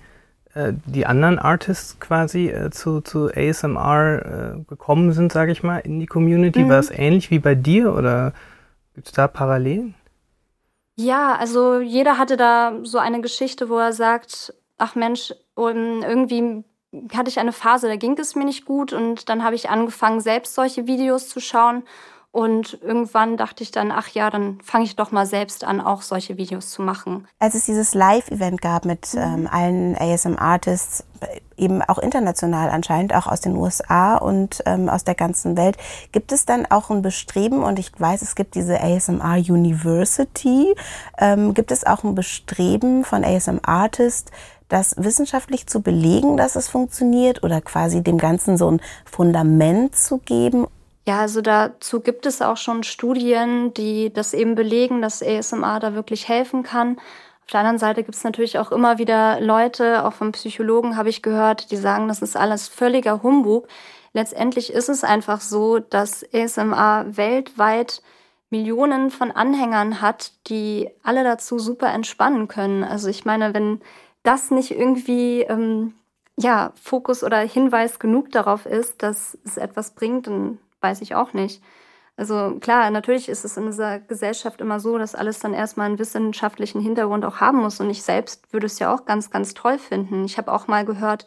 die anderen Artists quasi äh, zu, zu ASMR äh, gekommen sind, sage ich mal, in die Community? Mhm. War es ähnlich wie bei dir oder gibt es da Parallelen? Ja, also jeder hatte da so eine Geschichte, wo er sagt, ach Mensch, irgendwie hatte ich eine Phase, da ging es mir nicht gut und dann habe ich angefangen, selbst solche Videos zu schauen und irgendwann dachte ich dann, ach ja, dann fange ich doch mal selbst an, auch solche Videos zu machen. Als es dieses Live-Event gab mit mhm. ähm, allen ASM-Artists, eben auch international anscheinend, auch aus den USA und ähm, aus der ganzen Welt, gibt es dann auch ein Bestreben, und ich weiß, es gibt diese ASMR University, ähm, gibt es auch ein Bestreben von ASM-Artists, das wissenschaftlich zu belegen, dass es funktioniert oder quasi dem Ganzen so ein Fundament zu geben? Ja, also dazu gibt es auch schon Studien, die das eben belegen, dass ASMR da wirklich helfen kann. Auf der anderen Seite gibt es natürlich auch immer wieder Leute, auch von Psychologen habe ich gehört, die sagen, das ist alles völliger Humbug. Letztendlich ist es einfach so, dass ASMR weltweit Millionen von Anhängern hat, die alle dazu super entspannen können. Also ich meine, wenn das nicht irgendwie ähm, ja, Fokus oder Hinweis genug darauf ist, dass es etwas bringt, dann weiß ich auch nicht. Also klar, natürlich ist es in dieser Gesellschaft immer so, dass alles dann erstmal einen wissenschaftlichen Hintergrund auch haben muss. Und ich selbst würde es ja auch ganz, ganz toll finden. Ich habe auch mal gehört,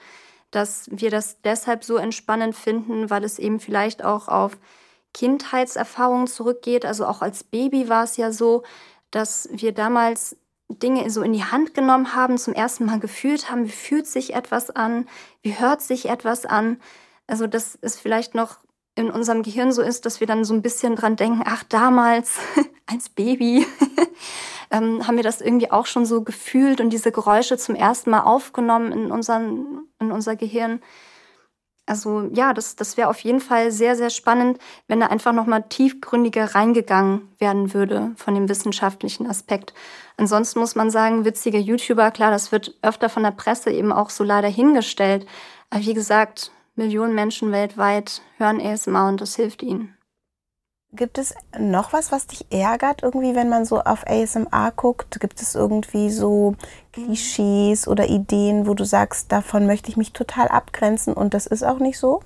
dass wir das deshalb so entspannend finden, weil es eben vielleicht auch auf Kindheitserfahrungen zurückgeht. Also auch als Baby war es ja so, dass wir damals Dinge so in die Hand genommen haben, zum ersten Mal gefühlt haben, wie fühlt sich etwas an, wie hört sich etwas an. Also das ist vielleicht noch in unserem Gehirn so ist, dass wir dann so ein bisschen dran denken, ach damals als Baby ähm, haben wir das irgendwie auch schon so gefühlt und diese Geräusche zum ersten Mal aufgenommen in, unseren, in unser Gehirn. also ja, das, das wäre auf jeden Fall sehr, sehr spannend, wenn da einfach nochmal tiefgründiger reingegangen werden würde von dem wissenschaftlichen Aspekt. Ansonsten muss man sagen, witzige YouTuber, klar, das wird öfter von der Presse eben auch so leider hingestellt. Aber wie gesagt, Millionen Menschen weltweit hören ASMR und das hilft ihnen. Gibt es noch was, was dich ärgert, irgendwie, wenn man so auf ASMR guckt? Gibt es irgendwie so Klischees oder Ideen, wo du sagst, davon möchte ich mich total abgrenzen und das ist auch nicht so?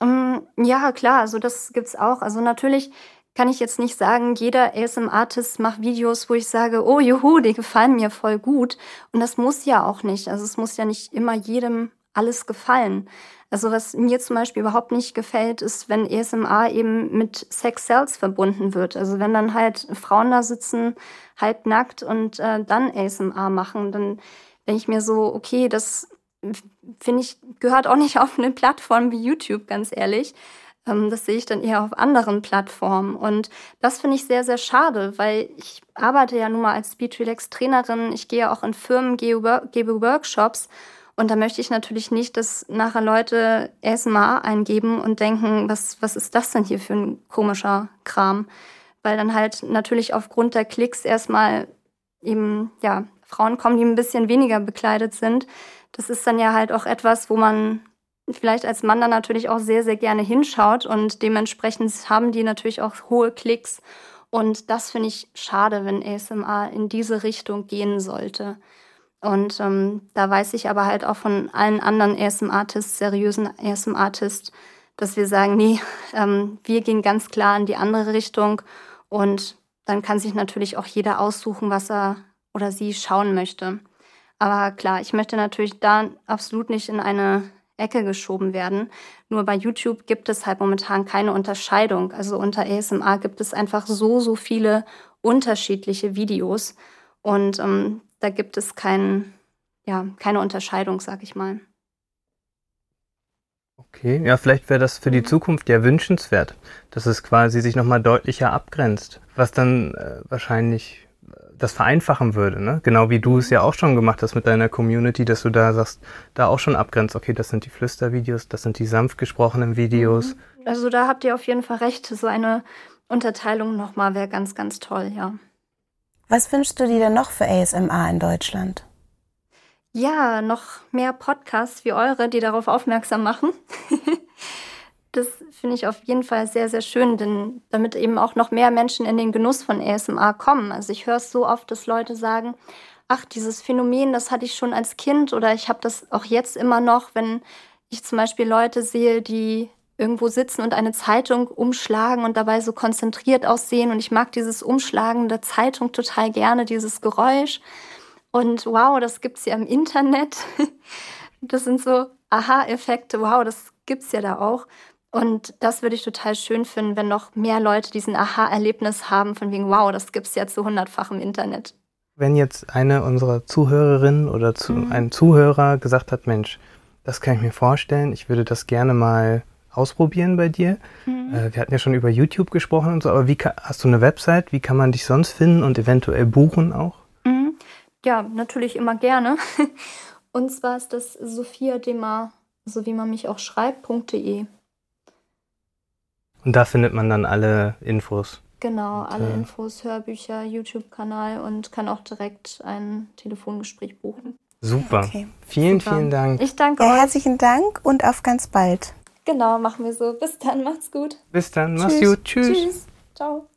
Um, ähm, ja, klar, also das gibt es auch. Also natürlich kann ich jetzt nicht sagen, jeder ASM-Artist macht Videos, wo ich sage, oh juhu, die gefallen mir voll gut. Und das muss ja auch nicht. Also es muss ja nicht immer jedem alles gefallen. Also was mir zum Beispiel überhaupt nicht gefällt, ist, wenn ESMA eben mit Sex Cells verbunden wird. Also wenn dann halt Frauen da sitzen, halb nackt und äh, dann ASMR machen, dann denke ich mir so, okay, das finde ich, gehört auch nicht auf eine Plattform wie YouTube, ganz ehrlich. Ähm, das sehe ich dann eher auf anderen Plattformen. Und das finde ich sehr, sehr schade, weil ich arbeite ja nun mal als Speech Relax Trainerin. Ich gehe auch in Firmen, gebe Workshops. Und da möchte ich natürlich nicht, dass nachher Leute ASMR eingeben und denken, was, was ist das denn hier für ein komischer Kram? Weil dann halt natürlich aufgrund der Klicks erstmal eben, ja, Frauen kommen, die ein bisschen weniger bekleidet sind. Das ist dann ja halt auch etwas, wo man vielleicht als Mann dann natürlich auch sehr, sehr gerne hinschaut und dementsprechend haben die natürlich auch hohe Klicks. Und das finde ich schade, wenn ASMR in diese Richtung gehen sollte. Und ähm, da weiß ich aber halt auch von allen anderen ASM-Artists, seriösen ASM-Artists, dass wir sagen, nee, ähm, wir gehen ganz klar in die andere Richtung. Und dann kann sich natürlich auch jeder aussuchen, was er oder sie schauen möchte. Aber klar, ich möchte natürlich da absolut nicht in eine Ecke geschoben werden. Nur bei YouTube gibt es halt momentan keine Unterscheidung. Also unter ASMR gibt es einfach so, so viele unterschiedliche Videos. Und ähm, da gibt es kein, ja, keine Unterscheidung, sag ich mal. Okay, ja, vielleicht wäre das für die mhm. Zukunft ja wünschenswert, dass es quasi sich nochmal deutlicher abgrenzt, was dann äh, wahrscheinlich äh, das vereinfachen würde, ne? Genau wie du es ja auch schon gemacht hast mit deiner Community, dass du da sagst, da auch schon abgrenzt, okay, das sind die Flüstervideos, das sind die sanft gesprochenen Videos. Mhm. Also da habt ihr auf jeden Fall recht. So eine Unterteilung nochmal wäre ganz, ganz toll, ja. Was wünschst du dir denn noch für ASMR in Deutschland? Ja, noch mehr Podcasts wie eure, die darauf aufmerksam machen. das finde ich auf jeden Fall sehr, sehr schön, denn damit eben auch noch mehr Menschen in den Genuss von ASMR kommen. Also ich höre es so oft, dass Leute sagen, ach, dieses Phänomen, das hatte ich schon als Kind oder ich habe das auch jetzt immer noch, wenn ich zum Beispiel Leute sehe, die irgendwo sitzen und eine Zeitung umschlagen und dabei so konzentriert aussehen. Und ich mag dieses Umschlagen der Zeitung total gerne, dieses Geräusch. Und wow, das gibt es ja im Internet. Das sind so Aha-Effekte. Wow, das gibt es ja da auch. Und das würde ich total schön finden, wenn noch mehr Leute diesen Aha-Erlebnis haben, von wegen, wow, das gibt es ja zu hundertfach im Internet. Wenn jetzt eine unserer Zuhörerinnen oder zu, mhm. ein Zuhörer gesagt hat, Mensch, das kann ich mir vorstellen, ich würde das gerne mal ausprobieren bei dir. Mhm. Äh, wir hatten ja schon über YouTube gesprochen und so, aber wie kann, hast du eine Website? Wie kann man dich sonst finden und eventuell buchen auch? Mhm. Ja, natürlich immer gerne. Und zwar ist das Sophia Demar, so wie man mich auch schreibt.de. Und da findet man dann alle Infos. Genau, und, alle äh, Infos, Hörbücher, YouTube-Kanal und kann auch direkt ein Telefongespräch buchen. Super. Okay. Vielen, Super. vielen Dank. Ich danke ja, euch. Herzlichen Dank und auf ganz bald. Genau, machen wir so. Bis dann, macht's gut. Bis dann, mach's gut. Tschüss. Tschüss. Ciao.